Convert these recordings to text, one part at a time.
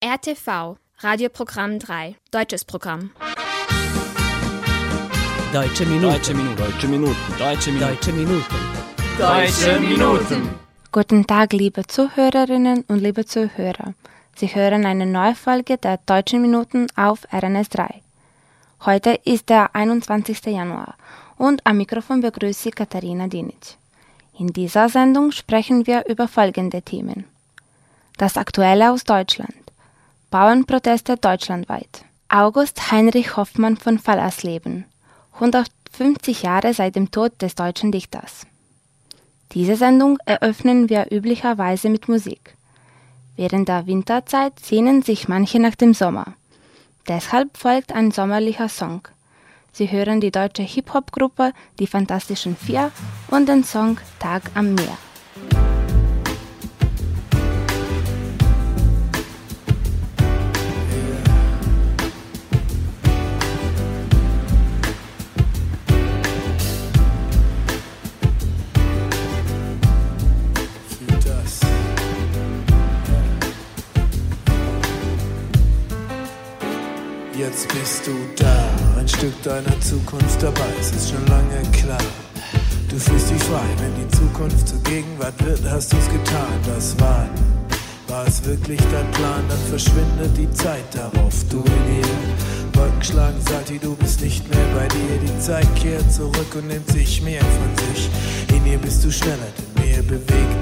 RTV, Radioprogramm 3, deutsches Programm. Deutsche Minuten. Deutsche Minuten. Deutsche Minuten. Deutsche Minuten. Deutsche Minuten. Deutsche Minuten. Guten Tag, liebe Zuhörerinnen und liebe Zuhörer. Sie hören eine neue Folge der Deutschen Minuten auf RNS 3. Heute ist der 21. Januar und am Mikrofon begrüße ich Katharina Dinic. In dieser Sendung sprechen wir über folgende Themen. Das Aktuelle aus Deutschland. Bauernproteste deutschlandweit. August Heinrich Hoffmann von Fallersleben. 150 Jahre seit dem Tod des deutschen Dichters. Diese Sendung eröffnen wir üblicherweise mit Musik. Während der Winterzeit sehnen sich manche nach dem Sommer. Deshalb folgt ein sommerlicher Song. Sie hören die deutsche Hip-Hop-Gruppe Die Fantastischen Vier und den Song Tag am Meer. Deiner Zukunft dabei, es ist schon lange klar. Du fühlst dich frei, wenn die Zukunft zur Gegenwart wird, hast du's getan, das Warten. War es wirklich dein Plan, dann verschwindet die Zeit darauf, du in. Wolken schlagen Salti, du bist nicht mehr bei dir, die Zeit kehrt zurück und nimmt sich mehr von sich. In ihr bist du schneller, denn mehr bewegt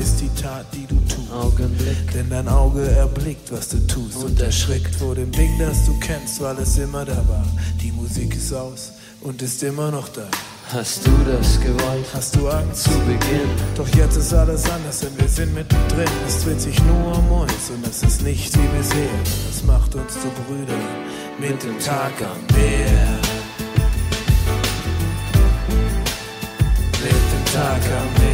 ist die Tat, die du tust. Augenblick. Denn dein Auge erblickt, was du tust und erschrickt vor dem Ding, das du kennst, weil es immer da war. Die Musik ist aus und ist immer noch da. Hast du das gewollt? Hast du Angst? Zu Beginn. Doch jetzt ist alles anders, denn wir sind mittendrin. Es dreht sich nur um uns und es ist nicht wie bisher. Das macht uns zu Brüdern mit dem Tag am Meer. Mit dem Tag am Meer.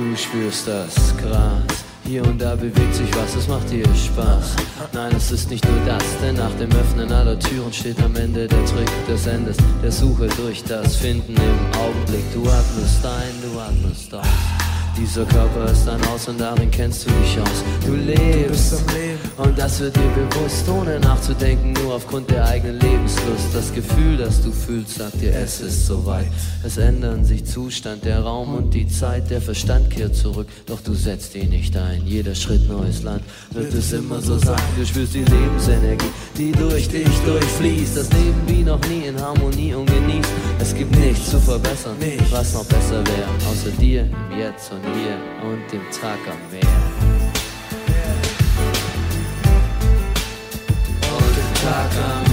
Du spürst das Gras. Hier und da bewegt sich was, es macht dir Spaß. Nein, es ist nicht nur das, denn nach dem Öffnen aller Türen steht am Ende der Trick des Endes, der Suche durch das Finden im Augenblick. Du atmest ein, du atmest aus. Dieser Körper ist ein Haus und darin kennst du die Chance. Du Du lebst. Leben. Und das wird dir bewusst, ohne nachzudenken, nur aufgrund der eigenen Lebenslust. Das Gefühl, das du fühlst, sagt dir, es ist soweit. Es ändern sich Zustand, der Raum und die Zeit, der Verstand kehrt zurück, doch du setzt ihn nicht ein. Jeder Schritt neues Land wird es immer so sein. Du spürst die Lebensenergie, die durch dich durchfließt. Das Leben wie noch nie in Harmonie und genießt. Es gibt nichts zu verbessern, was noch besser wäre, außer dir im Jetzt und hier und dem Tag am Meer. Und den Tag am Meer.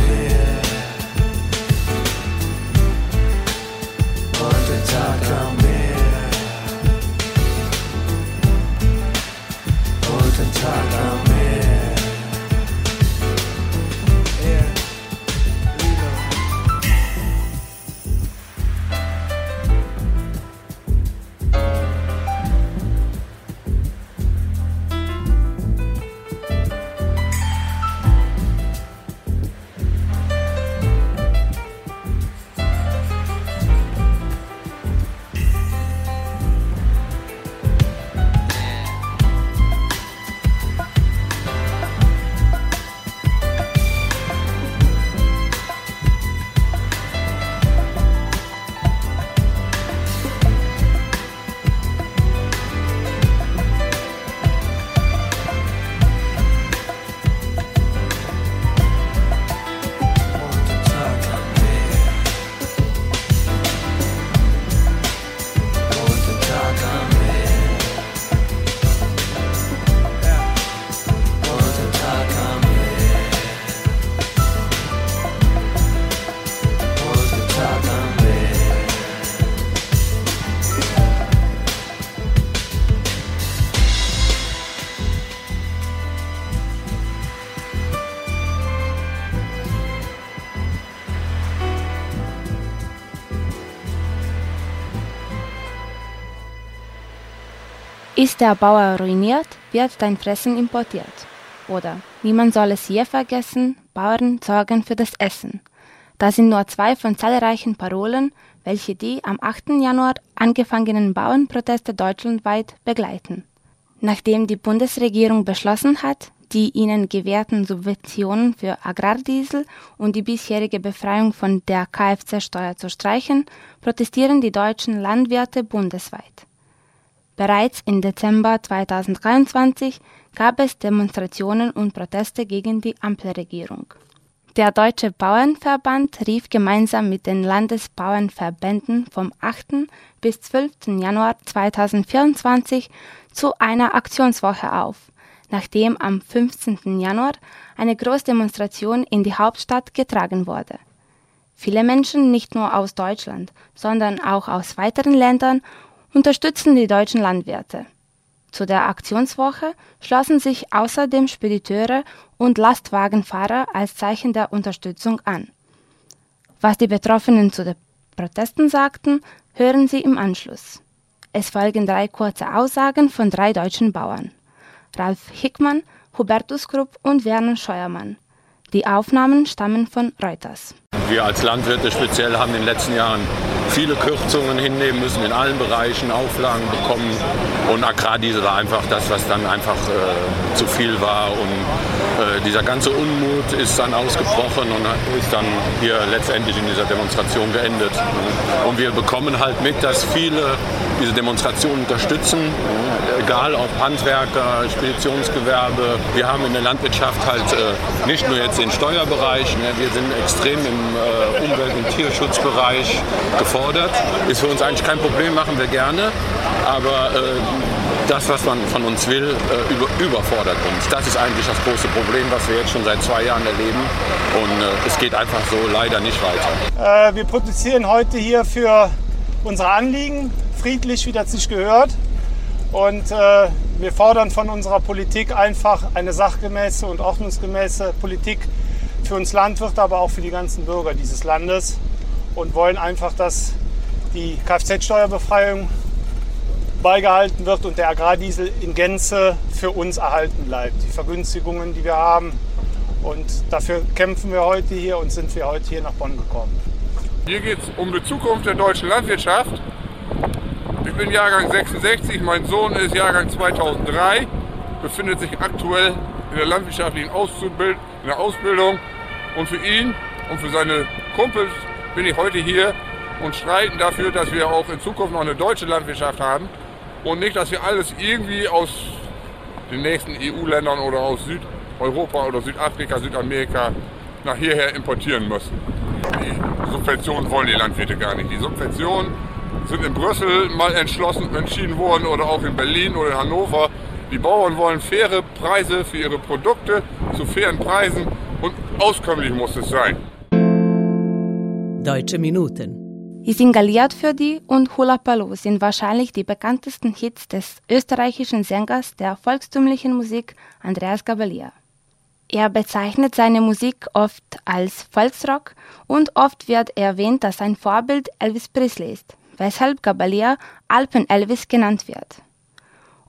Ist der Bauer ruiniert, wird dein Fressen importiert. Oder niemand soll es je vergessen, Bauern sorgen für das Essen. Das sind nur zwei von zahlreichen Parolen, welche die am 8. Januar angefangenen Bauernproteste deutschlandweit begleiten. Nachdem die Bundesregierung beschlossen hat, die ihnen gewährten Subventionen für Agrardiesel und die bisherige Befreiung von der Kfz-Steuer zu streichen, protestieren die deutschen Landwirte bundesweit. Bereits im Dezember 2023 gab es Demonstrationen und Proteste gegen die Ampelregierung. Der Deutsche Bauernverband rief gemeinsam mit den Landesbauernverbänden vom 8. bis 12. Januar 2024 zu einer Aktionswoche auf, nachdem am 15. Januar eine Großdemonstration in die Hauptstadt getragen wurde. Viele Menschen nicht nur aus Deutschland, sondern auch aus weiteren Ländern unterstützen die deutschen Landwirte. Zu der Aktionswoche schlossen sich außerdem Spediteure und Lastwagenfahrer als Zeichen der Unterstützung an. Was die Betroffenen zu den Protesten sagten, hören Sie im Anschluss. Es folgen drei kurze Aussagen von drei deutschen Bauern. Ralf Hickmann, Hubertus Krupp und Werner Scheuermann. Die Aufnahmen stammen von Reuters. Wir als Landwirte speziell haben in den letzten Jahren viele Kürzungen hinnehmen müssen in allen Bereichen, Auflagen bekommen. Und Agrardiesel war einfach das, was dann einfach äh, zu viel war. Und äh, dieser ganze Unmut ist dann ausgebrochen und ist dann hier letztendlich in dieser Demonstration geendet. Und wir bekommen halt mit, dass viele diese Demonstration unterstützen, egal ob Handwerker, Speditionsgewerbe. Wir haben in der Landwirtschaft halt äh, nicht nur jetzt den Steuerbereich, ne, wir sind extrem im äh, Umwelt- und Tierschutzbereich gefordert. Ist für uns eigentlich kein Problem, machen wir gerne. Aber äh, das, was man von uns will, äh, über, überfordert uns. Das ist eigentlich das große Problem, was wir jetzt schon seit zwei Jahren erleben. Und äh, es geht einfach so leider nicht weiter. Äh, wir protestieren heute hier für unsere Anliegen, friedlich, wie das sich gehört. Und äh, wir fordern von unserer Politik einfach eine sachgemäße und ordnungsgemäße Politik für uns Landwirte, aber auch für die ganzen Bürger dieses Landes und wollen einfach, dass die Kfz-Steuerbefreiung beigehalten wird und der Agrardiesel in Gänze für uns erhalten bleibt. Die Vergünstigungen, die wir haben. Und dafür kämpfen wir heute hier und sind wir heute hier nach Bonn gekommen. Hier geht es um die Zukunft der deutschen Landwirtschaft. Ich bin Jahrgang 66, mein Sohn ist Jahrgang 2003, befindet sich aktuell in der landwirtschaftlichen Auszubild in der Ausbildung. Und für ihn und für seine Kumpels bin ich heute hier und streiten dafür, dass wir auch in Zukunft noch eine deutsche Landwirtschaft haben und nicht, dass wir alles irgendwie aus den nächsten EU-Ländern oder aus Südeuropa oder Südafrika, Südamerika nach hierher importieren müssen. Die Subventionen wollen die Landwirte gar nicht. Die Subventionen sind in Brüssel mal entschlossen, entschieden worden oder auch in Berlin oder in Hannover. Die Bauern wollen faire Preise für ihre Produkte zu fairen Preisen und auskömmlich muss es sein. Deutsche Minuten. Isingaliert für die und Hula Paloo sind wahrscheinlich die bekanntesten Hits des österreichischen Sängers der volkstümlichen Musik Andreas Gabalier. Er bezeichnet seine Musik oft als Volksrock und oft wird erwähnt, dass sein Vorbild Elvis Presley ist weshalb Gabalier Alpen Elvis genannt wird.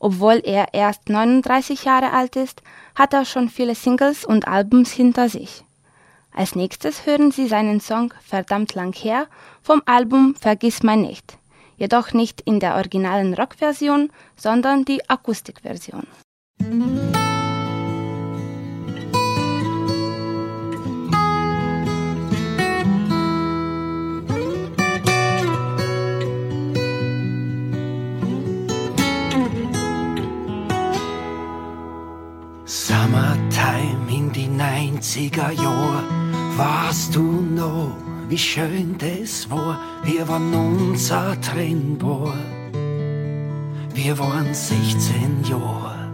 Obwohl er erst 39 Jahre alt ist, hat er schon viele Singles und Albums hinter sich. Als nächstes hören Sie seinen Song Verdammt lang her vom Album Vergiss mein nicht, jedoch nicht in der originalen Rockversion, sondern die Akustikversion. Summertime 20er Jahr, warst du noch, wie schön das war, wir waren unser unzertrennbar. Wir waren 16 Jahre.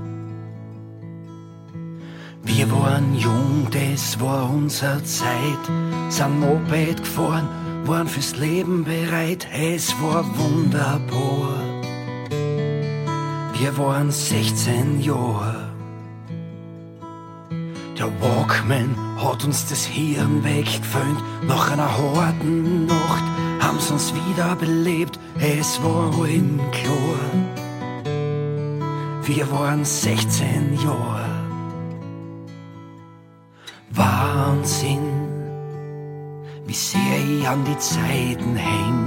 Wir waren jung, das war unsere Zeit. Sind Moped gefahren, waren fürs Leben bereit, es war wunderbar. Wir waren 16 Jahre. Der Walkman hat uns das Hirn weggeföhnt. Nach einer harten Nacht haben's uns wieder belebt. Es war allen klar. wir waren 16 Jahre. Wahnsinn, wie sehr ich an die Zeiten häng.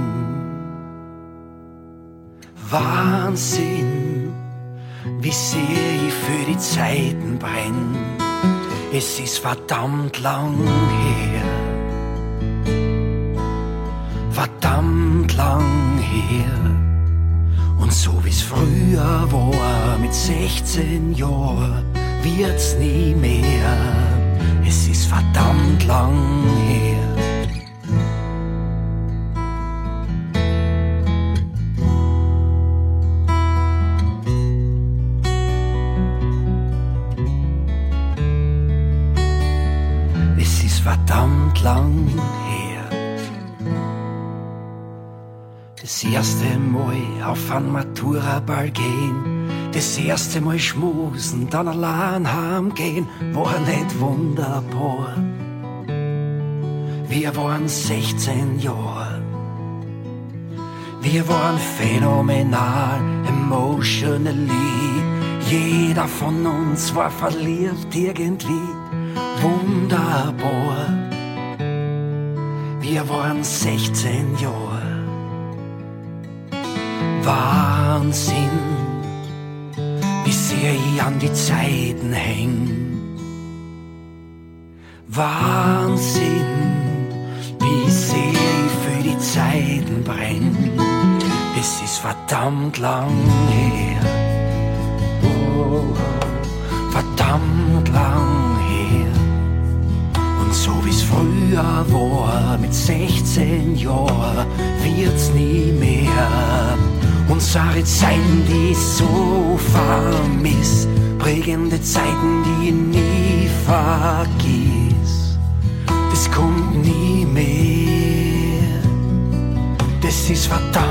Wahnsinn, wie sehr ich für die Zeiten brenn. Es ist verdammt lang her. Verdammt lang her. Und so wie's früher war, mit 16 Jahren, wird's nie mehr. Es ist verdammt lang her. Maturaball gehen, das erste Mal schmusen, dann allein heimgehen, war nicht wunderbar. Wir waren 16 Jahre. Wir waren phänomenal, emotionally. Jeder von uns war verliebt irgendwie, wunderbar. Wir waren 16 Jahre. Wahnsinn, wie sehr ich an die Zeiten häng. Wahnsinn, wie sehr ich für die Zeiten brenn. Es ist verdammt lang her. Oh, verdammt lang her. Und so wie's früher war, mit 16 Jahren, wird's nie mehr. Unsere Zeiten, die ich so vermiss, prägende Zeiten, die ich nie vergiss. Das kommt nie mehr. Das ist verdammt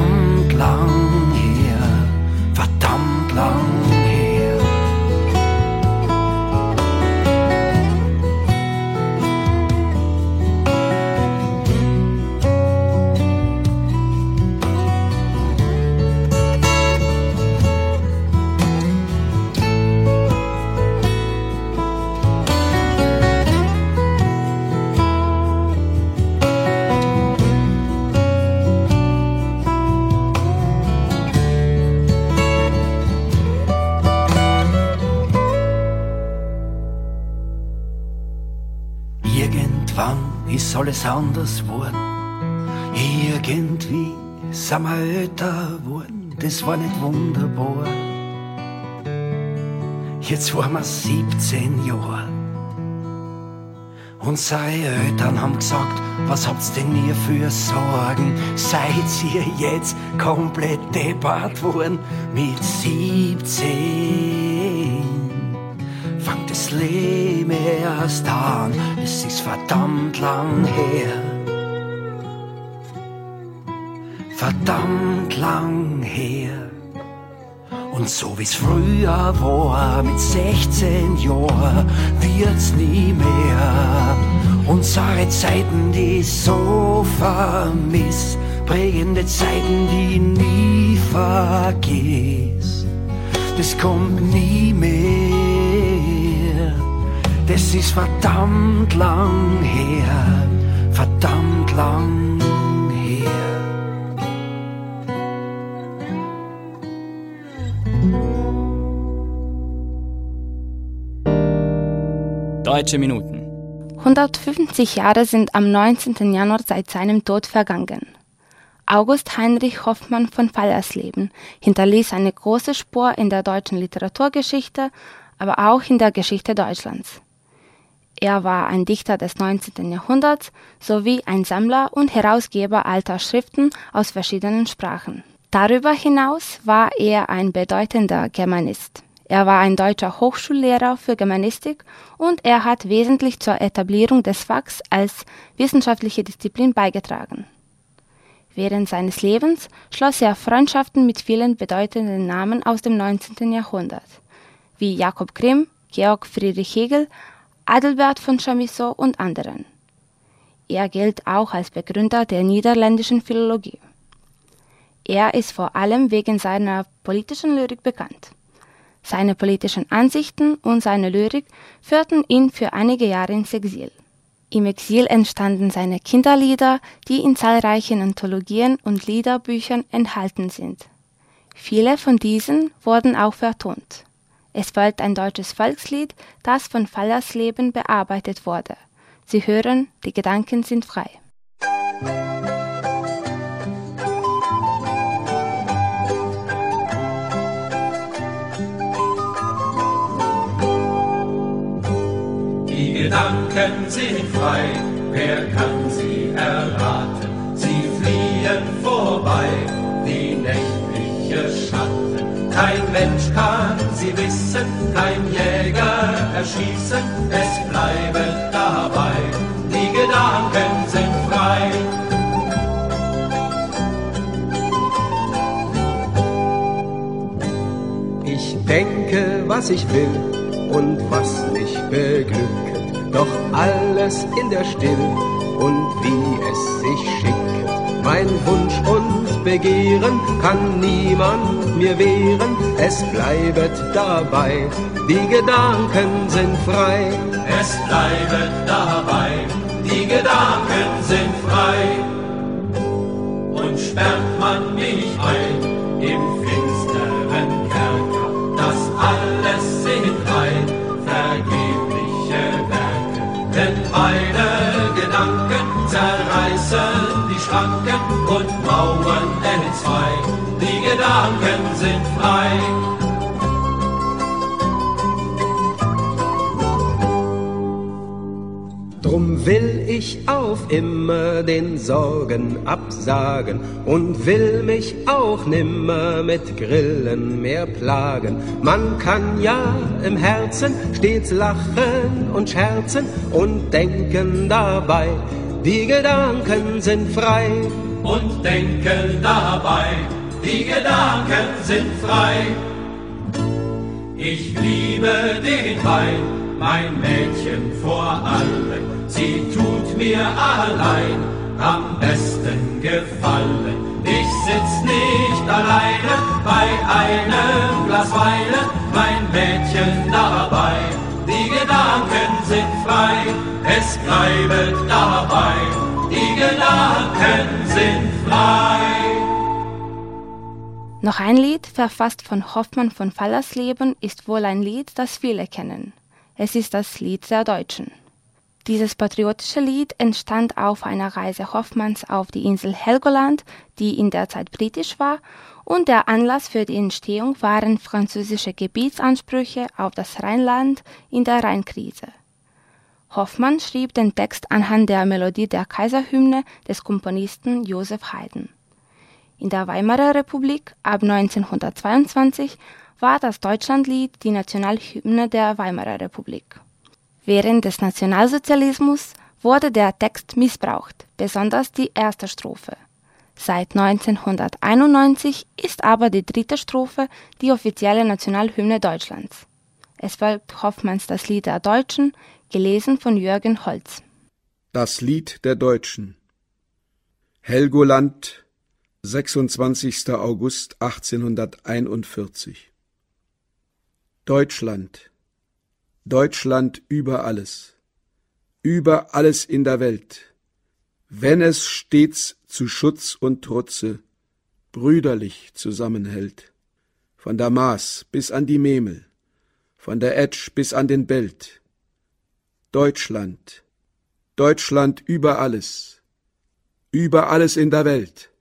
anders worden. Irgendwie sind wir älter worden. Das war nicht wunderbar. Jetzt waren wir 17 Jahre. Unsere Eltern haben gesagt, was habt's denn ihr für Sorgen? Seid ihr jetzt komplett deppert worden mit 17? Das Leben erst an, es ist verdammt lang her. Verdammt lang her. Und so wie's früher war, mit 16 Jahren, wird's nie mehr. Unsere Zeiten, die so vermiss, prägende Zeiten, die nie vergiss. Das kommt nie mehr. Das ist verdammt lang her, verdammt lang her. Deutsche Minuten. 150 Jahre sind am 19. Januar seit seinem Tod vergangen. August Heinrich Hoffmann von Fallersleben hinterließ eine große Spur in der deutschen Literaturgeschichte, aber auch in der Geschichte Deutschlands. Er war ein Dichter des 19. Jahrhunderts sowie ein Sammler und Herausgeber alter Schriften aus verschiedenen Sprachen. Darüber hinaus war er ein bedeutender Germanist. Er war ein deutscher Hochschullehrer für Germanistik und er hat wesentlich zur Etablierung des Fachs als wissenschaftliche Disziplin beigetragen. Während seines Lebens schloss er Freundschaften mit vielen bedeutenden Namen aus dem 19. Jahrhundert, wie Jakob Grimm, Georg Friedrich Hegel, Adelbert von Chamisso und anderen. Er gilt auch als Begründer der niederländischen Philologie. Er ist vor allem wegen seiner politischen Lyrik bekannt. Seine politischen Ansichten und seine Lyrik führten ihn für einige Jahre ins Exil. Im Exil entstanden seine Kinderlieder, die in zahlreichen Anthologien und Liederbüchern enthalten sind. Viele von diesen wurden auch vertont. Es folgt ein deutsches Volkslied, das von Fallersleben bearbeitet wurde. Sie hören, die Gedanken sind frei. Die Gedanken sind frei, wer kann sie erraten? Sie fliehen vorbei, wie nächtliche Schatten. Kein Mensch kann sie wissen, kein Jäger erschießen, es bleiben dabei. Die Gedanken sind frei. Ich denke, was ich will und was mich beglückt doch alles in der Still und wie es sich schickt. Mein Wunsch und Begehren kann niemand mir wehren, es bleibet dabei, die Gedanken sind frei. Es bleibet dabei, die Gedanken sind frei. Und sperrt man mich ein im finsteren Kerker, das alles sind rein vergebliche Werke. Denn meine Gedanken zerreißen die Schranken und Mauern entzwei. Die Gedanken sind frei. Drum will ich auf immer den Sorgen absagen und will mich auch nimmer mit Grillen mehr plagen. Man kann ja im Herzen stets lachen und scherzen und denken dabei, die Gedanken sind frei. Und denken dabei, die Gedanken sind frei. Ich liebe den Wein, mein Mädchen vor allen. Sie tut mir allein am besten gefallen. Ich sitz nicht alleine bei einem Glas Weine, mein Mädchen dabei. Die Gedanken sind frei, es bleibt dabei. Die Gedanken sind frei. Noch ein Lied, verfasst von Hoffmann von Fallersleben, ist wohl ein Lied, das viele kennen. Es ist das Lied der Deutschen. Dieses patriotische Lied entstand auf einer Reise Hoffmanns auf die Insel Helgoland, die in der Zeit britisch war, und der Anlass für die Entstehung waren französische Gebietsansprüche auf das Rheinland in der Rheinkrise. Hoffmann schrieb den Text anhand der Melodie der Kaiserhymne des Komponisten Joseph Haydn. In der Weimarer Republik ab 1922 war das Deutschlandlied die Nationalhymne der Weimarer Republik. Während des Nationalsozialismus wurde der Text missbraucht, besonders die erste Strophe. Seit 1991 ist aber die dritte Strophe die offizielle Nationalhymne Deutschlands. Es folgt Hoffmanns Das Lied der Deutschen, gelesen von Jürgen Holz. Das Lied der Deutschen Helgoland 26. August 1841 Deutschland, Deutschland über alles, über alles in der Welt, wenn es stets zu Schutz und Trutze brüderlich zusammenhält, von der Maas bis an die Memel, von der Etsch bis an den Belt. Deutschland, Deutschland über alles, über alles in der Welt.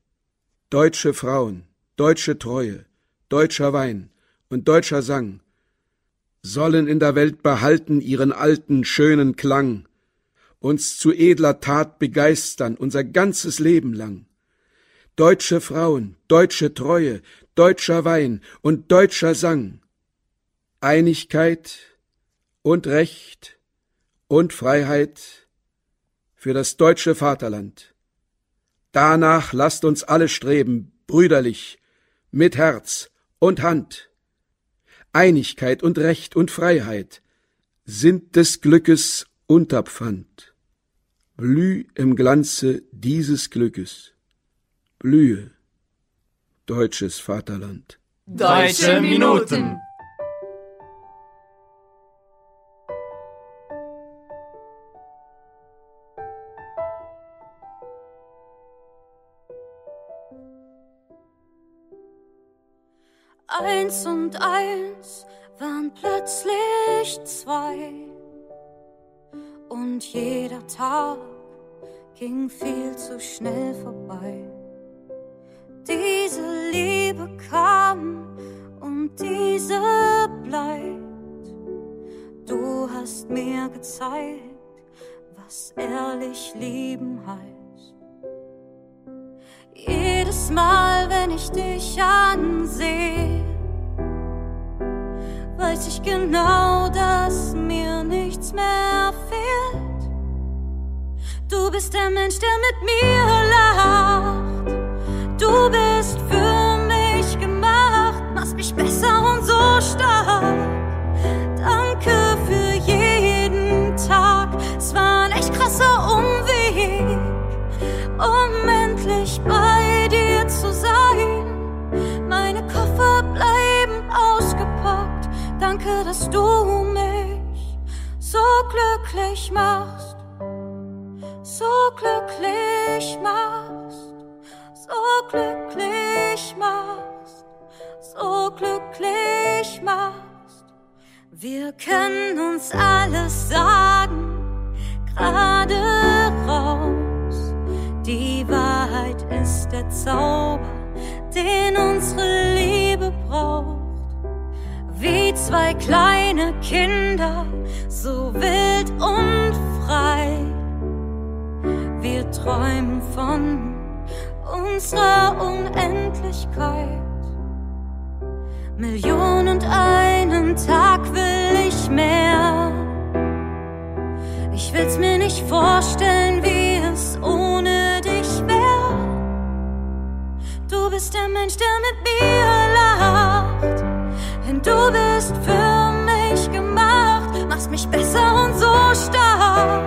Deutsche Frauen, deutsche Treue, deutscher Wein und deutscher Sang sollen in der Welt behalten ihren alten, schönen Klang, uns zu edler Tat begeistern unser ganzes Leben lang. Deutsche Frauen, deutsche Treue, deutscher Wein und deutscher Sang. Einigkeit und Recht und Freiheit für das deutsche Vaterland. Danach lasst uns alle streben, brüderlich, mit Herz und Hand. Einigkeit und Recht und Freiheit sind des Glückes Unterpfand. Blüh im Glanze dieses Glückes. Blühe, deutsches Vaterland. Deutsche Minuten. Eins und eins waren plötzlich zwei. Und jeder Tag ging viel zu schnell vorbei. Diese Liebe kam und diese bleibt. Du hast mir gezeigt, was ehrlich lieben heißt. Jedes Mal, wenn ich dich ansehe, weiß ich genau, dass mir nichts mehr fehlt. Du bist der Mensch, der mit mir lacht. Du bist für mich gemacht, machst mich besser und so stark. Danke für jeden Tag, es war ein echt krasser Umweg, um endlich bei danke, dass du mich so glücklich machst, so glücklich machst, so glücklich machst, so glücklich machst. Wir können uns alles sagen, gerade raus. Die Wahrheit ist der Zauber, den unsere Liebe braucht. Wie zwei kleine Kinder, so wild und frei. Wir träumen von unserer Unendlichkeit. Millionen und einen Tag will ich mehr. Ich will's mir nicht vorstellen, wie es ohne dich wär. Du bist der Mensch, der mit mir lacht. Denn du bist für mich gemacht, machst mich besser und so stark.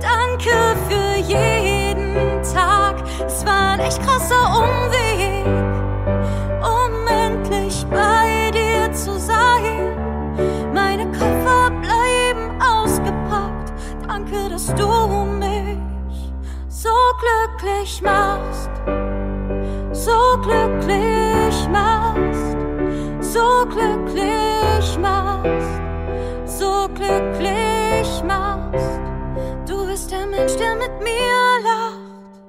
Danke für jeden Tag, es war ein echt krasser Umweg um endlich bei dir zu sein. Meine Koffer bleiben ausgepackt. Danke, dass du mich so glücklich machst. Mensch, der mit mir lacht.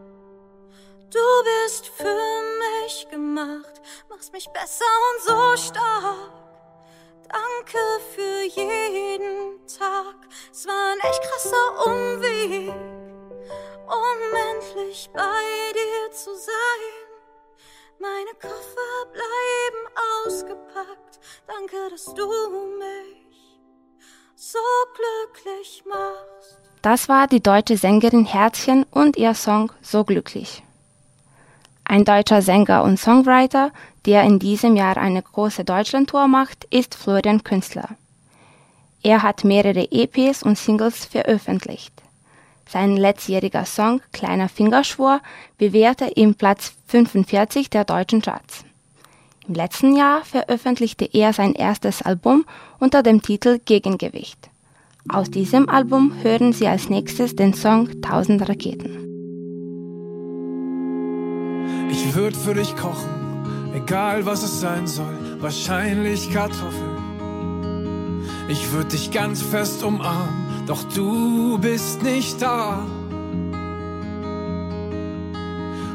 Du bist für mich gemacht, machst mich besser und so stark. Danke für jeden Tag, es war ein echt krasser Umweg, um endlich bei dir zu sein. Meine Koffer bleiben ausgepackt, danke, dass du mich so glücklich machst. Das war die deutsche Sängerin Herzchen und ihr Song So glücklich. Ein deutscher Sänger und Songwriter, der in diesem Jahr eine große Deutschlandtour macht, ist Florian Künstler. Er hat mehrere EPs und Singles veröffentlicht. Sein letztjähriger Song Kleiner Fingerschwur bewährte ihm Platz 45 der deutschen Charts. Im letzten Jahr veröffentlichte er sein erstes Album unter dem Titel Gegengewicht. Aus diesem Album hören Sie als nächstes den Song Tausend Raketen. Ich würd für dich kochen, egal was es sein soll, wahrscheinlich Kartoffeln. Ich würd dich ganz fest umarmen, doch du bist nicht da.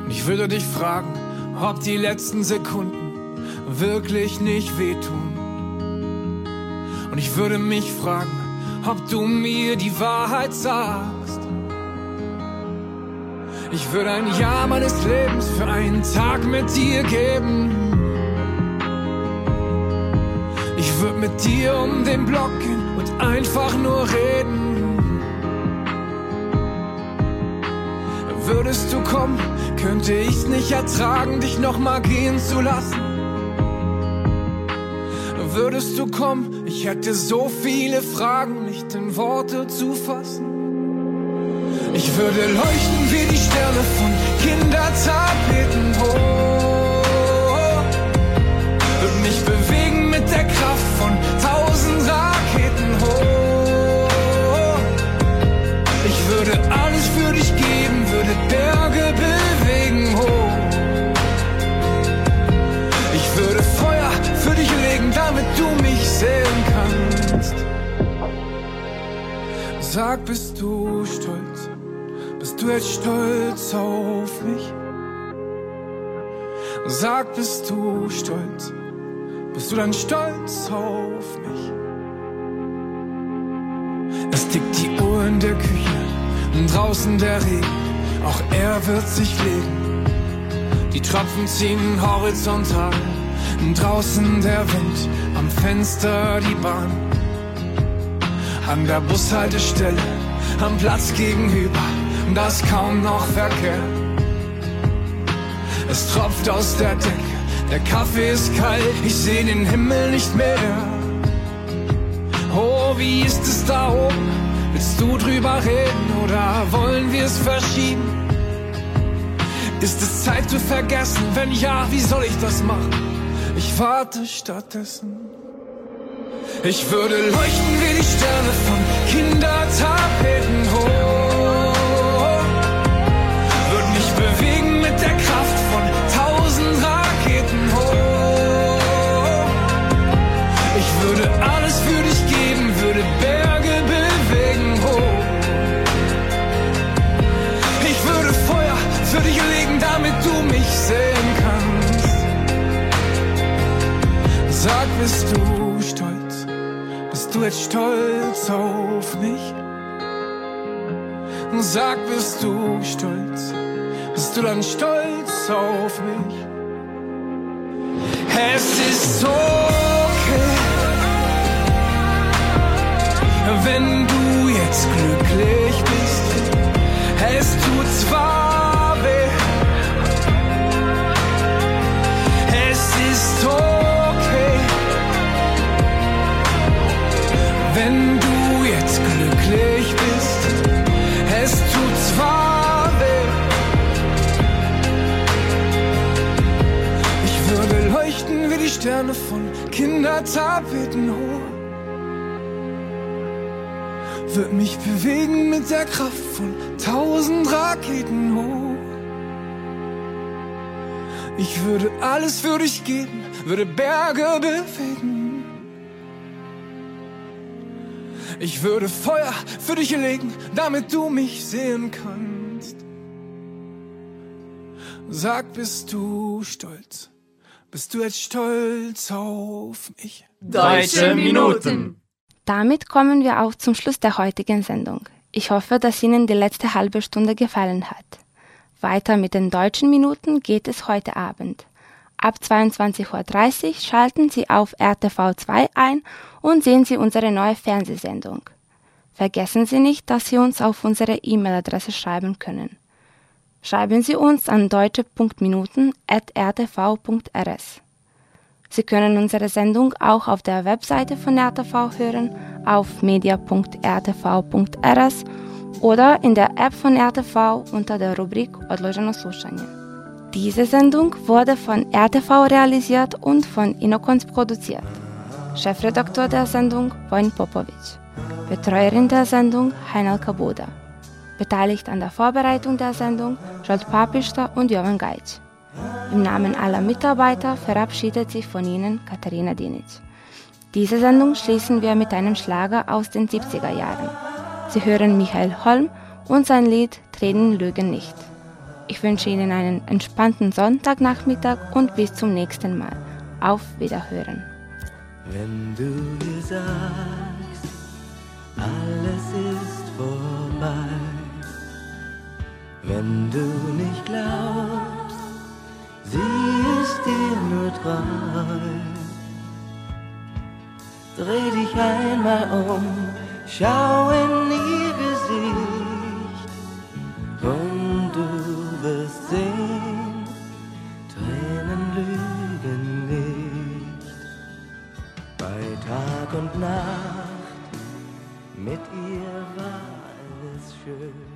Und ich würde dich fragen, ob die letzten Sekunden wirklich nicht wehtun. Und ich würde mich fragen, ob du mir die Wahrheit sagst. Ich würde ein Jahr meines Lebens für einen Tag mit dir geben. Ich würde mit dir um den Block gehen und einfach nur reden. Würdest du kommen, könnte ich's nicht ertragen, dich nochmal gehen zu lassen. Würdest du kommen, ich hätte so viele Fragen, nicht in Worte zu fassen. Ich würde leuchten wie die Sterne von Kindertapeten hoch. Würde mich bewegen mit der Kraft von tausend Raketen hoch. Ich würde alles für dich geben, würde Berge bewegen Sag, bist du stolz? Bist du jetzt stolz auf mich? Sag, bist du stolz? Bist du dann stolz auf mich? Es tickt die Uhr in der Küche, draußen der Regen, auch er wird sich legen. Die Tropfen ziehen horizontal, draußen der Wind, am Fenster die Bahn. An der Bushaltestelle, am Platz gegenüber, da ist kaum noch Verkehr. Es tropft aus der Decke, der Kaffee ist kalt, ich seh den Himmel nicht mehr. Oh, wie ist es da oben? Willst du drüber reden oder wollen wir es verschieben? Ist es Zeit zu vergessen? Wenn ja, wie soll ich das machen? Ich warte stattdessen. Ich würde leuchten wie die Sterne von Kindertapeten hoch. Würde mich bewegen mit der Kraft von tausend Raketen hoch. Ich würde alles für dich geben, würde Berge bewegen hoch. Ich würde Feuer für dich legen, damit du mich sehen kannst. Sag, bist du jetzt stolz auf mich? Sag, bist du stolz? Bist du dann stolz auf mich? Es ist okay, wenn du jetzt glücklich bist. Es tut zwar Sterne von Kindertapeten hoch. Würde mich bewegen mit der Kraft von tausend Raketen hoch. Ich würde alles für dich geben, würde Berge bewegen. Ich würde Feuer für dich legen, damit du mich sehen kannst. Sag, bist du stolz? Bist du jetzt stolz auf mich? Deutsche Minuten. Damit kommen wir auch zum Schluss der heutigen Sendung. Ich hoffe, dass Ihnen die letzte halbe Stunde gefallen hat. Weiter mit den deutschen Minuten geht es heute Abend. Ab 22.30 Uhr schalten Sie auf RTV2 ein und sehen Sie unsere neue Fernsehsendung. Vergessen Sie nicht, dass Sie uns auf unsere E-Mail-Adresse schreiben können. Schreiben Sie uns an deutsche.minuten.rtv.rs. Sie können unsere Sendung auch auf der Webseite von RTV hören, auf media.rtv.rs oder in der App von RTV unter der Rubrik Odloženo slušanje. Diese Sendung wurde von RTV realisiert und von Inokons produziert. Chefredakteur der Sendung Wojn Popovic. Betreuerin der Sendung Heinal Kabuda. Beteiligt an der Vorbereitung der Sendung Jolt Papista und Jovan Gajc. Im Namen aller Mitarbeiter verabschiedet sich von Ihnen Katharina Dinic. Diese Sendung schließen wir mit einem Schlager aus den 70er Jahren. Sie hören Michael Holm und sein Lied Tränen lügen nicht. Ich wünsche Ihnen einen entspannten Sonntagnachmittag und bis zum nächsten Mal. Auf Wiederhören. Wenn du sagst, wenn du nicht glaubst, sie ist dir nur treu, dreh dich einmal um, schau in ihr Gesicht und du wirst sehen, Tränen lügen nicht. Bei Tag und Nacht mit ihr war alles schön.